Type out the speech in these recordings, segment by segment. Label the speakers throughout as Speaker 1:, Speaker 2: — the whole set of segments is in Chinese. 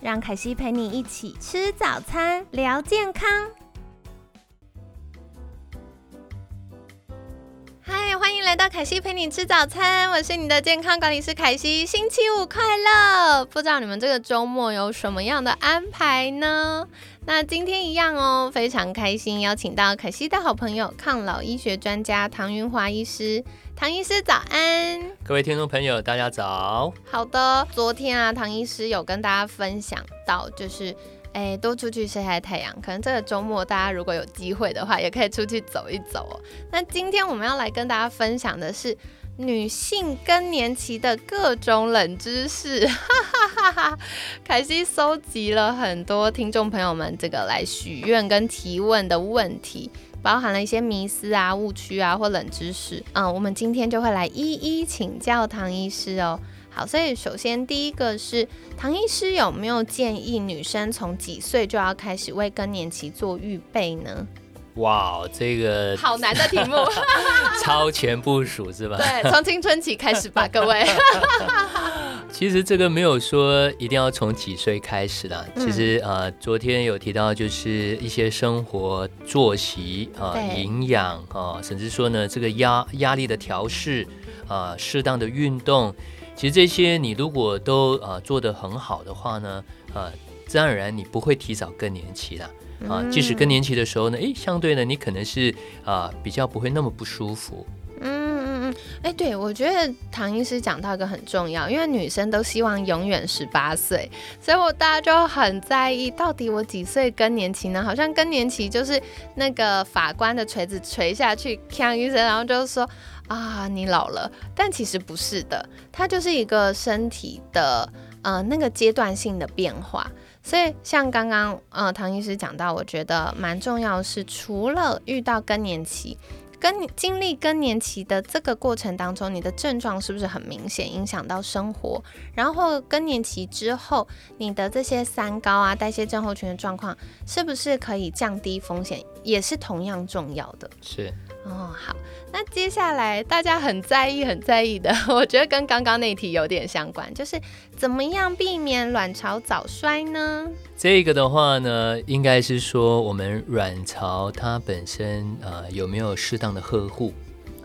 Speaker 1: 让凯西陪你一起吃早餐，聊健康。欢迎来到凯西陪你吃早餐，我是你的健康管理师凯西。星期五快乐！不知道你们这个周末有什么样的安排呢？那今天一样哦，非常开心，邀请到凯西的好朋友，抗老医学专家唐云华医师。唐医师早安，
Speaker 2: 各位听众朋友，大家早。
Speaker 1: 好的，昨天啊，唐医师有跟大家分享到，就是哎，多出去晒晒太阳。可能这个周末大家如果有机会的话，也可以出去走一走哦。那今天我们要来跟大家分享的是女性更年期的各种冷知识。哈哈哈哈凯西搜集了很多听众朋友们这个来许愿跟提问的问题。包含了一些迷思啊、误区啊或冷知识，嗯，我们今天就会来一一请教唐医师哦。好，所以首先第一个是唐医师有没有建议女生从几岁就要开始为更年期做预备呢？
Speaker 2: 哇，这个
Speaker 1: 好难的题目，
Speaker 2: 超前部署是吧？
Speaker 1: 对，从青春期开始吧，各位。
Speaker 2: 其实这个没有说一定要从几岁开始的。其实呃，昨天有提到就是一些生活作息啊、营养啊，甚至说呢这个压压力的调试啊、适当的运动，其实这些你如果都呃做得很好的话呢，呃，自然而然你不会提早更年期的。啊，即使更年期的时候呢，诶，相对呢，你可能是啊比较不会那么不舒服。
Speaker 1: 嗯嗯嗯，哎，对我觉得唐医师讲到一个很重要，因为女生都希望永远十八岁，所以我大家就很在意到底我几岁更年期呢？好像更年期就是那个法官的锤子锤下去，锵医生，然后就说啊你老了，但其实不是的，它就是一个身体的呃那个阶段性的变化。所以，像刚刚呃唐医师讲到，我觉得蛮重要的是，除了遇到更年期，更经历更年期的这个过程当中，你的症状是不是很明显影响到生活？然后更年期之后，你的这些三高啊、代谢症候群的状况，是不是可以降低风险，也是同样重要的。
Speaker 2: 是。
Speaker 1: 哦，好，那接下来大家很在意、很在意的，我觉得跟刚刚那题有点相关，就是怎么样避免卵巢早衰呢？
Speaker 2: 这个的话呢，应该是说我们卵巢它本身呃有没有适当的呵护？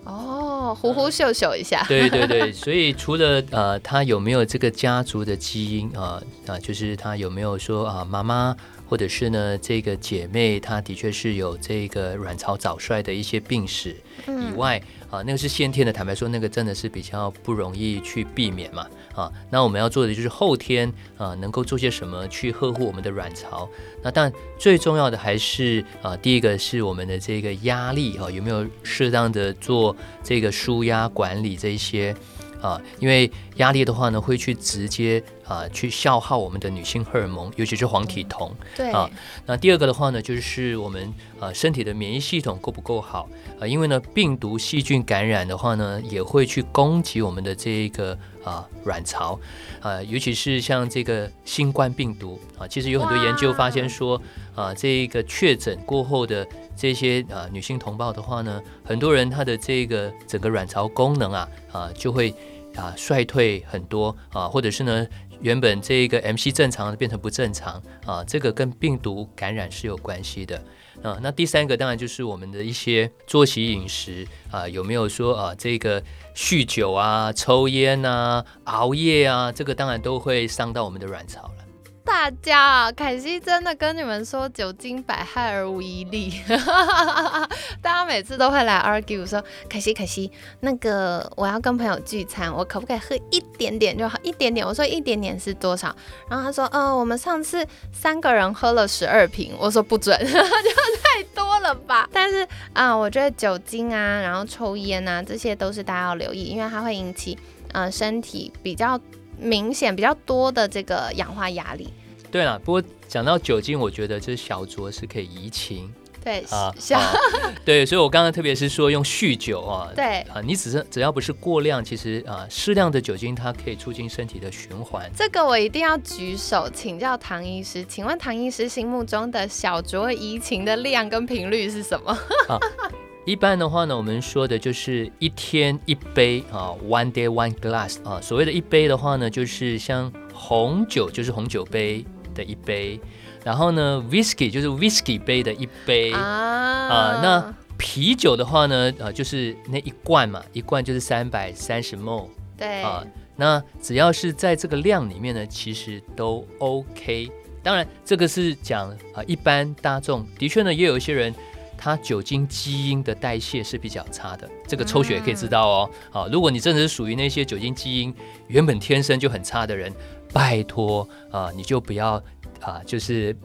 Speaker 1: 哦，呼呼秀秀一下。
Speaker 2: 对对对，所以除了呃他有没有这个家族的基因啊啊，就是他有没有说啊妈妈。或者是呢，这个姐妹她的确是有这个卵巢早衰的一些病史以外啊，那个是先天的。坦白说，那个真的是比较不容易去避免嘛啊。那我们要做的就是后天啊，能够做些什么去呵护我们的卵巢。那但最重要的还是啊，第一个是我们的这个压力哈，有没有适当的做这个舒压管理这一些。啊，因为压力的话呢，会去直接啊去消耗我们的女性荷尔蒙，尤其是黄体酮。
Speaker 1: 对啊，
Speaker 2: 那第二个的话呢，就是我们啊身体的免疫系统够不够好啊？因为呢，病毒细菌感染的话呢，也会去攻击我们的这个啊卵巢啊，尤其是像这个新冠病毒啊，其实有很多研究发现说啊，这个确诊过后的这些啊女性同胞的话呢，很多人她的这个整个卵巢功能啊啊就会。啊，衰退很多啊，或者是呢，原本这个 MC 正常变成不正常啊，这个跟病毒感染是有关系的啊。那第三个当然就是我们的一些作息饮食啊，有没有说啊，这个酗酒啊、抽烟啊、熬夜啊，这个当然都会伤到我们的卵巢了。
Speaker 1: 大家，凯西真的跟你们说，酒精百害而无一利。大家每次都会来 argue 说，凯西，凯西，那个我要跟朋友聚餐，我可不可以喝一点点就好？一点点。我说一点点是多少？然后他说，呃，我们上次三个人喝了十二瓶。我说不准，就太多了吧。但是啊，我觉得酒精啊，然后抽烟啊，这些都是大家要留意，因为它会引起呃身体比较。明显比较多的这个氧化压力，
Speaker 2: 对了，不过讲到酒精，我觉得这小酌是可以怡情
Speaker 1: 对，
Speaker 2: 啊
Speaker 1: 小、
Speaker 2: 啊 对，所以我刚刚特别是说用酗酒啊，
Speaker 1: 对。
Speaker 2: 啊，你只是只要不是过量，其实啊适量的酒精它可以促进身体的循环。
Speaker 1: 这个我一定要举手请教唐医师，请问唐医师心目中的小酌怡情的量跟频率是什么？
Speaker 2: 一般的话呢，我们说的就是一天一杯啊，one day one glass 啊。所谓的一杯的话呢，就是像红酒就是红酒杯的一杯，然后呢，whisky 就是 whisky 杯的一杯
Speaker 1: 啊
Speaker 2: 啊那啤酒的话呢，呃，就是那一罐嘛，一罐就是三百三十 ml
Speaker 1: 对
Speaker 2: 啊。那只要是在这个量里面呢，其实都 OK。当然，这个是讲啊、一般大众的确呢，也有一些人他酒精基因的代谢是比较差的，这个抽血也可以知道哦。啊，如果你真的是属于那些酒精基因原本天生就很差的人，拜托啊，你就不要啊，就是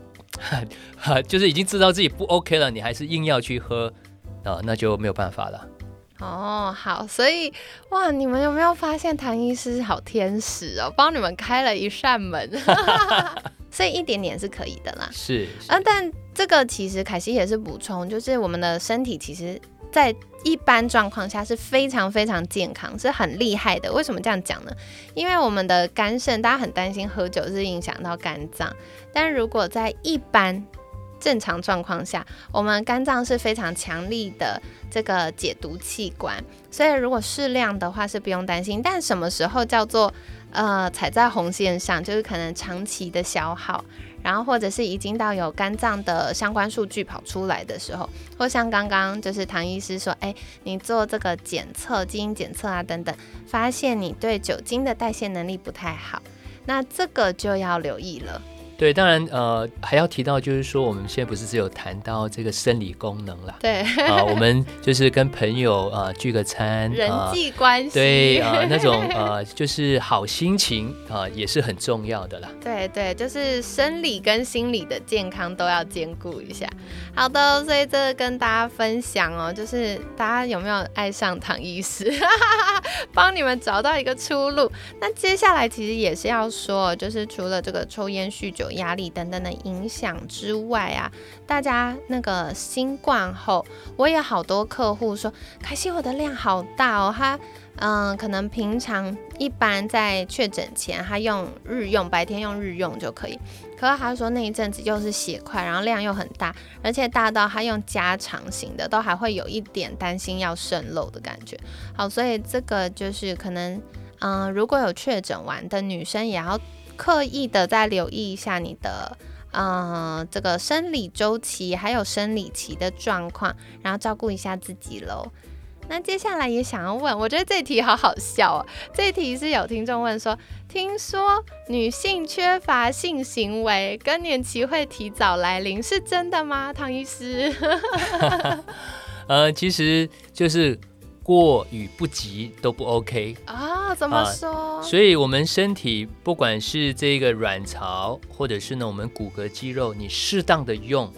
Speaker 2: 哈，就是已经知道自己不 OK 了，你还是硬要去喝啊，那就没有办法了。
Speaker 1: 哦，好，所以哇，你们有没有发现唐医师好天使哦，帮你们开了一扇门，所以一点点是可以的啦。
Speaker 2: 是，是
Speaker 1: 啊，但这个其实凯西也是补充，就是我们的身体其实在一般状况下是非常非常健康，是很厉害的。为什么这样讲呢？因为我们的肝肾，大家很担心喝酒是影响到肝脏，但如果在一般正常状况下，我们肝脏是非常强力的这个解毒器官，所以如果适量的话是不用担心。但什么时候叫做呃踩在红线上，就是可能长期的消耗，然后或者是已经到有肝脏的相关数据跑出来的时候，或像刚刚就是唐医师说，哎，你做这个检测，基因检测啊等等，发现你对酒精的代谢能力不太好，那这个就要留意了。
Speaker 2: 对，当然呃还要提到，就是说我们现在不是只有谈到这个生理功能啦，
Speaker 1: 对，
Speaker 2: 啊，我们就是跟朋友啊聚个餐
Speaker 1: 人
Speaker 2: 啊。
Speaker 1: 际关系，
Speaker 2: 对啊、那种呃，就是好心情啊、也是很重要的啦。
Speaker 1: 对对，就是生理跟心理的健康都要兼顾一下。好的，所以这个跟大家分享哦，就是大家有没有爱上唐医师，帮你们找到一个出路。那接下来其实也是要说，就是除了这个抽烟、酗酒、压力等等的影响之外啊，大家那个新冠后，我也好多客户说，凯西我的量好大哦，他。嗯，可能平常一般在确诊前，他用日用，白天用日用就可以。可是他说那一阵子又是血块，然后量又很大，而且大到他用加长型的，都还会有一点担心要渗漏的感觉。好，所以这个就是可能，嗯，如果有确诊完的女生，也要刻意的再留意一下你的。嗯，这个生理周期还有生理期的状况，然后照顾一下自己喽。那接下来也想要问，我觉得这题好好笑哦。这题是有听众问说，听说女性缺乏性行为，更年期会提早来临，是真的吗？唐医师？
Speaker 2: 呃，其实就是过与不及都不 OK，
Speaker 1: 啊、怎么
Speaker 2: 啊
Speaker 1: 说？
Speaker 2: 所以我们身体不管是这个卵巢，或者是呢我们骨骼肌肉，你适当的用，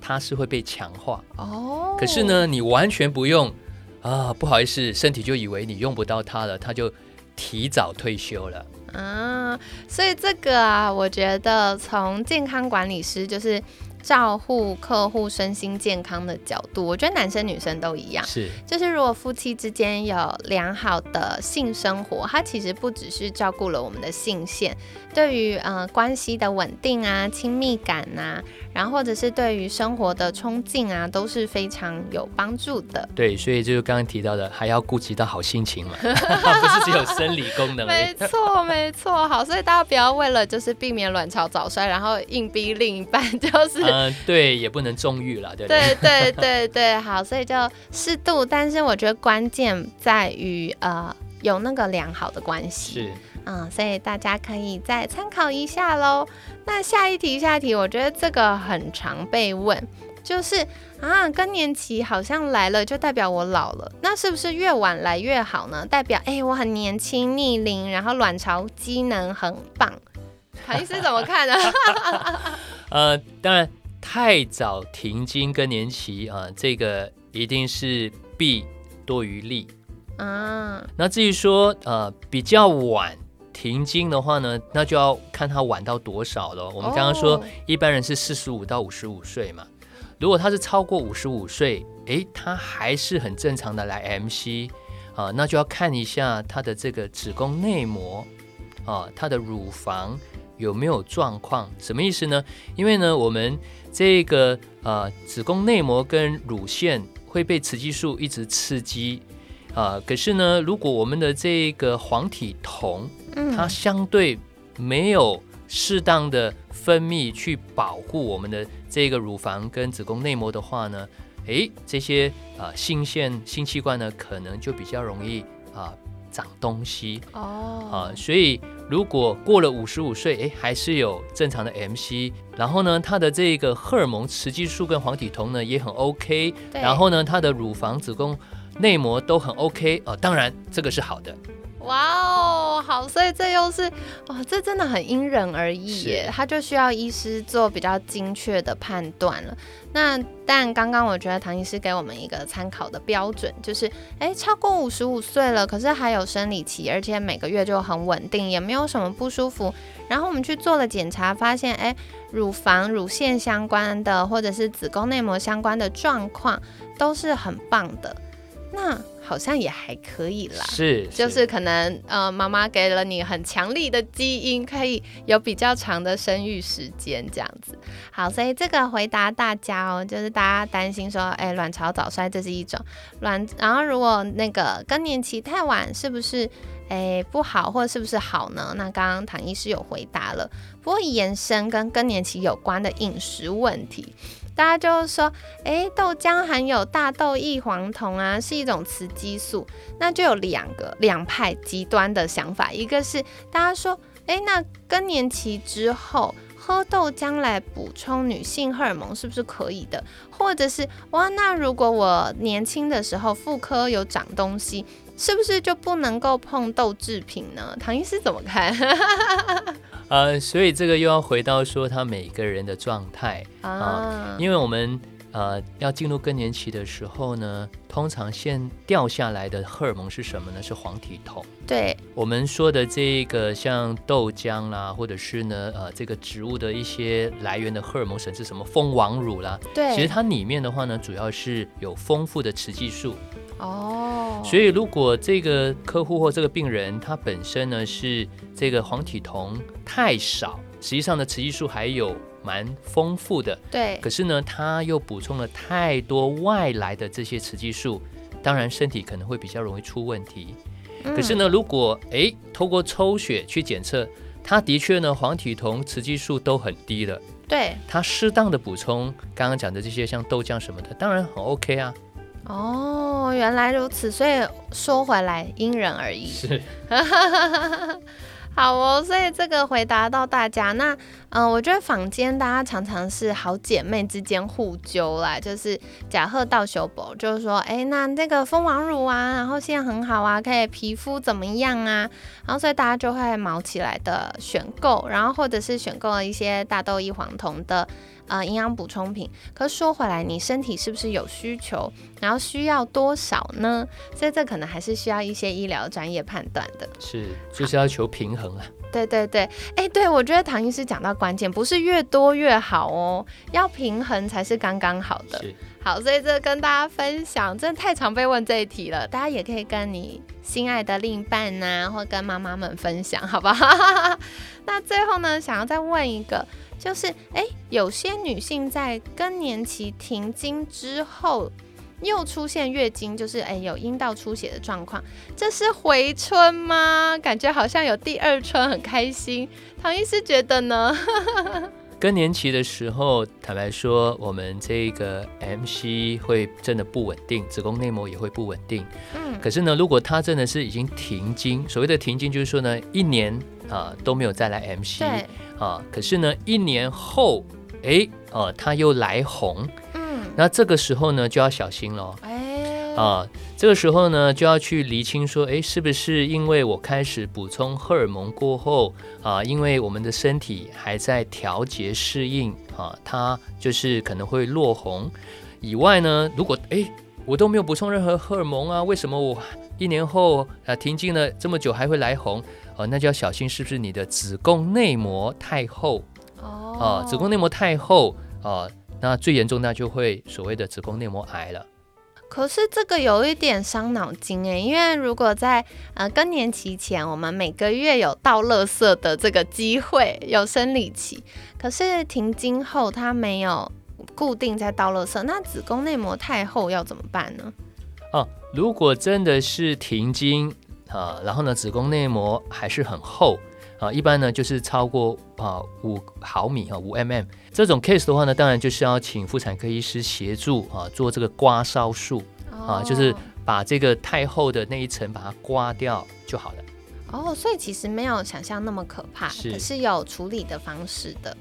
Speaker 2: 它是会被强化。
Speaker 1: 哦，
Speaker 2: 可是，呢，你完全不用啊，不好意思，身体就以为你用不到它了，它就提早退休了。
Speaker 1: 啊，所以这个啊，我觉得从健康管理师就是照顾客户身心健康的角度，我觉得男生女生都一样。
Speaker 2: 是
Speaker 1: 就是如果夫妻之间有良好的性生活，它其实不只是照顾了我们的性腺，对于呃关系的稳定啊、亲密感呐、然后或者是对于生活的冲劲啊，都是非常有帮助的。
Speaker 2: 对，所以就是刚刚提到的，还要顾及到好心情嘛，不是只有生理功能而
Speaker 1: 没
Speaker 2: 已。
Speaker 1: 错，没错，好，所以大家不要为了就是避免卵巢早衰，然后硬逼另一半就是。
Speaker 2: 嗯、对，也不能纵欲了，对？对
Speaker 1: 对对对，好，所以就适度，但是我觉得关键在于呃有那个良好的关系。
Speaker 2: 是，
Speaker 1: 嗯，所以大家可以再参考一下喽。那下一题，下一题，我觉得这个很常被问，就是啊，更年期好像来了，就代表我老了，那是不是越晚来越好呢？代表哎、我很年轻逆龄，然后卵巢机能很棒。唐医师怎么看呢？
Speaker 2: 呃，当然太早停经更年期啊、这个一定是弊多于利。
Speaker 1: 啊，
Speaker 2: 那至于说呃比较晚停经的话呢，那就要看他晚到多少了。我们刚刚说
Speaker 1: 哦
Speaker 2: 一般人是四十五到五十五岁嘛，如果他是超过五十五岁，诶，他还是很正常的来 MC 啊，那就要看一下他的这个子宫内膜啊，他的乳房有没有状况？什么意思呢？因为呢，我们这个呃子宫内膜跟乳腺会被雌激素一直刺激啊、可是呢，如果我们的这个黄体酮
Speaker 1: 嗯。
Speaker 2: 它相对没有适当的分泌去保护我们的这个乳房跟子宫内膜的话呢，诶，这些啊、性腺性器官呢，可能就比较容易啊、长东西。
Speaker 1: 哦。
Speaker 2: 啊，所以如果过了五十五岁，诶，还是有正常的 MC，然后呢，它的这个荷尔蒙雌激素跟黄体酮呢也很 OK，然后呢，它的乳房、子宫内膜都很 OK 哦、当然这个是好的。
Speaker 1: 哇哦，好，所以这又是哦，这真的很因人而异耶，他就需要医师做比较精确的判断了。那但刚刚我觉得唐医师给我们一个参考的标准，就是哎，超过五十五岁了，可是还有生理期，而且每个月就很稳定，也没有什么不舒服。然后我们去做了检查，发现哎，乳房、乳腺相关的，或者是子宫内膜相关的状况都是很棒的。那好像也还可以啦，
Speaker 2: 是，
Speaker 1: 就是可能呃，妈妈给了你很强力的基因，可以有比较长的生育时间这样子。好，所以这个回答大家哦，就是大家担心说，哎，卵巢早衰这是一种卵，然后如果那个更年期太晚，是不是哎不好，或者是不是好呢？那刚刚唐医师有回答了，不过延伸跟更年期有关的饮食问题。大家就是说，诶，豆浆含有大豆异黄酮啊，是一种雌激素。那就有两个两派极端的想法，一个是大家说，诶，那更年期之后喝豆浆来补充女性荷尔蒙是不是可以的？或者是哇，那如果我年轻的时候妇科有长东西，是不是就不能够碰豆制品呢？唐医师怎么看
Speaker 2: 呃，所以这个又要回到说他每个人的状态，
Speaker 1: 啊？
Speaker 2: 因为我们呃要进入更年期的时候呢，通常先掉下来的荷尔蒙是什么呢？是黄体酮。
Speaker 1: 对，
Speaker 2: 我们说的这个像豆浆啦，或者是呢呃这个植物的一些来源的荷尔蒙，甚至什么蜂王乳啦，
Speaker 1: 对，
Speaker 2: 其实它里面的话呢，主要是有丰富的雌激素。
Speaker 1: 哦，
Speaker 2: 所以如果这个客户或这个病人他本身呢是这个黄体酮太少，实际上呢雌激素还有蛮丰富的，
Speaker 1: 对，
Speaker 2: 可是呢他又补充了太多外来的这些雌激素，当然身体可能会比较容易出问题。
Speaker 1: 嗯。
Speaker 2: 可是呢，如果诶透过抽血去检测，他的确呢黄体酮、雌激素都很低了，
Speaker 1: 对，
Speaker 2: 他适当的补充刚刚讲的这些像豆浆什么的，当然很 OK 啊。
Speaker 1: 哦，原来如此，所以说回来因人而异。
Speaker 2: 是。
Speaker 1: 好哦，所以这个回答到大家。那嗯、呃我觉得坊间大家常常是好姐妹之间互揪啦，就是假贺到修博，就是说，哎，那这个蜂王乳啊，然后现在很好啊，可以皮肤怎么样啊？然后所以大家就会毛起来的选购，然后或者是选购了一些大豆异黄酮的。呃，营养补充品，可说回来，你身体是不是有需求，然后需要多少呢？所以这可能还是需要一些医疗专业判断的。
Speaker 2: 是，就是要求平衡啊。
Speaker 1: 对对对，哎，对我觉得唐医师讲到关键，不是越多越好哦，要平衡才是刚刚好的。
Speaker 2: 是，
Speaker 1: 好，所以这跟大家分享，真的太常被问这一题了，大家也可以跟你心爱的另一半呐、或跟妈妈们分享，好不好？那最后呢，想要再问一个，就是哎，有些女性在更年期停经之后。又出现月经，就是哎有阴道出血的状况，这是回春吗？感觉好像有第二春，很开心。唐医师觉得呢？
Speaker 2: 更年期的时候，坦白说，我们这个 MC 会真的不稳定，子宫内膜也会不稳定。
Speaker 1: 嗯，
Speaker 2: 可是呢，如果她真的是已经停经，所谓的停经就是说呢，一年啊、都没有再来 MC
Speaker 1: 对，
Speaker 2: 啊，可是呢，一年后，哎，哦、它又来红，
Speaker 1: 嗯，
Speaker 2: 那这个时候呢，就要小心喽。
Speaker 1: 哎，
Speaker 2: 啊，这个时候呢，就要去厘清说，哎，是不是因为我开始补充荷尔蒙过后啊，因为我们的身体还在调节适应啊，它就是可能会落红。以外呢，如果诶，我都没有补充任何荷尔蒙啊，为什么我一年后啊停经了这么久还会来红？哦，那就要小心是不是你的子宫内膜太厚
Speaker 1: 哦
Speaker 2: 啊？子宫内膜太厚啊，那最严重那就会所谓的子宫内膜癌了。
Speaker 1: 可是这个有一点伤脑筋诶，因为如果在呃更年期前，我们每个月有倒垃圾的这个机会，有生理期，可是停经后它没有固定在倒垃圾，那子宫内膜太厚要怎么办呢？
Speaker 2: 哦，如果真的是停经啊，然后呢子宫内膜还是很厚啊，一般呢就是超过啊五毫米啊五 mm 这种 case 的话呢，当然就是要请妇产科医师协助啊做这个刮痧术啊，就是把这个太厚的那一层把它刮掉就好了。
Speaker 1: 哦，所以其实没有想象那么可怕，
Speaker 2: 是
Speaker 1: 可是有处理的方式的。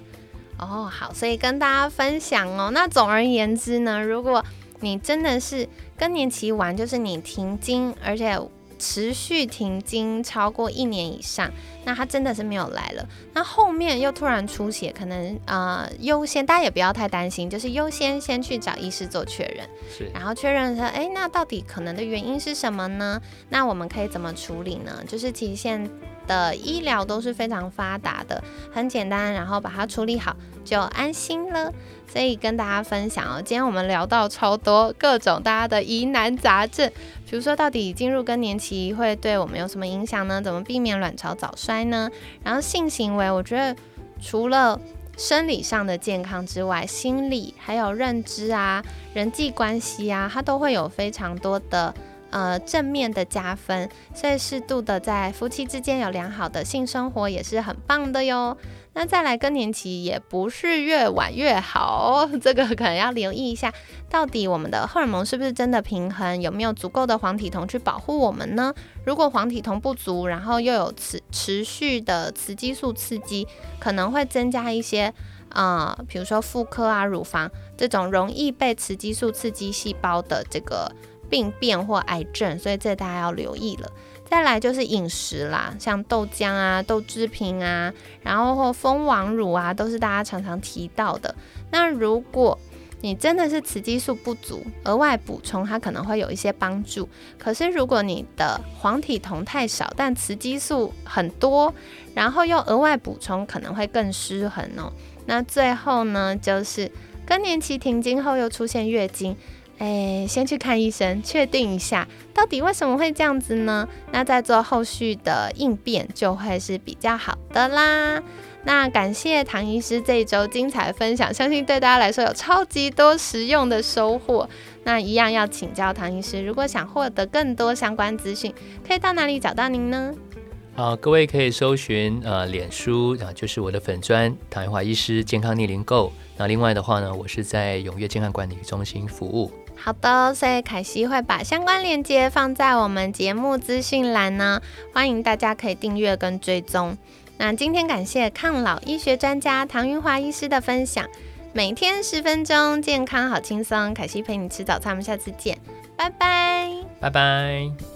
Speaker 1: 哦，好，所以跟大家分享哦。那总而言之呢，如果你真的是更年期完，就是你停经，而且持续停经超过一年以上，那他真的是没有来了。那后面又突然出血，可能呃优先大家也不要太担心，就是优先先去找医师做确认，
Speaker 2: 是
Speaker 1: 然后确认说，哎，那到底可能的原因是什么呢？那我们可以怎么处理呢？就是其实现的医疗都是非常发达的，很简单，然后把它处理好就安心了。所以跟大家分享哦，今天我们聊到超多各种大家的疑难杂症，比如说到底进入更年期会对我们有什么影响呢？怎么避免卵巢早衰呢？然后性行为，我觉得除了生理上的健康之外，心理还有认知啊、人际关系啊，它都会有非常多的呃正面的加分，所以适度的在夫妻之间有良好的性生活也是很棒的哟。那再来更年期也不是越晚越好，这个可能要留意一下，到底我们的荷尔蒙是不是真的平衡，有没有足够的黄体酮去保护我们呢？如果黄体酮不足，然后又有持持续的雌激素刺激，可能会增加一些啊、呃比如说妇科啊、乳房这种容易被雌激素刺激细胞的这个病变或癌症，所以这大家要留意了。再来就是饮食啦，像豆浆啊、豆制品啊，然后或蜂王乳啊，都是大家常常提到的。那如果你真的是雌激素不足，额外补充它可能会有一些帮助。可是如果你的黄体酮太少，但雌激素很多，然后又额外补充，可能会更失衡哦。那最后呢，就是更年期停经后又出现月经。哎，先去看医生，确定一下到底为什么会这样子呢？那再做后续的应变就会是比较好的啦。那感谢唐医师这一周精彩分享，相信对大家来说有超级多实用的收获。那一样要请教唐医师，如果想获得更多相关资讯，可以到哪里找到您呢？
Speaker 2: 啊，各位可以搜寻呃脸书啊，就是我的粉砖唐元华医师健康逆龄购。那另外的话呢，我是在永跃健康管理中心服务。
Speaker 1: 好的，所以凯西会把相关链接放在我们节目资讯栏呢，欢迎大家可以订阅跟追踪。那今天感谢抗老医学专家唐云华医师的分享，每天十分钟，健康好轻松。凯西陪你吃早餐，我们下次见，拜拜。
Speaker 2: 拜拜。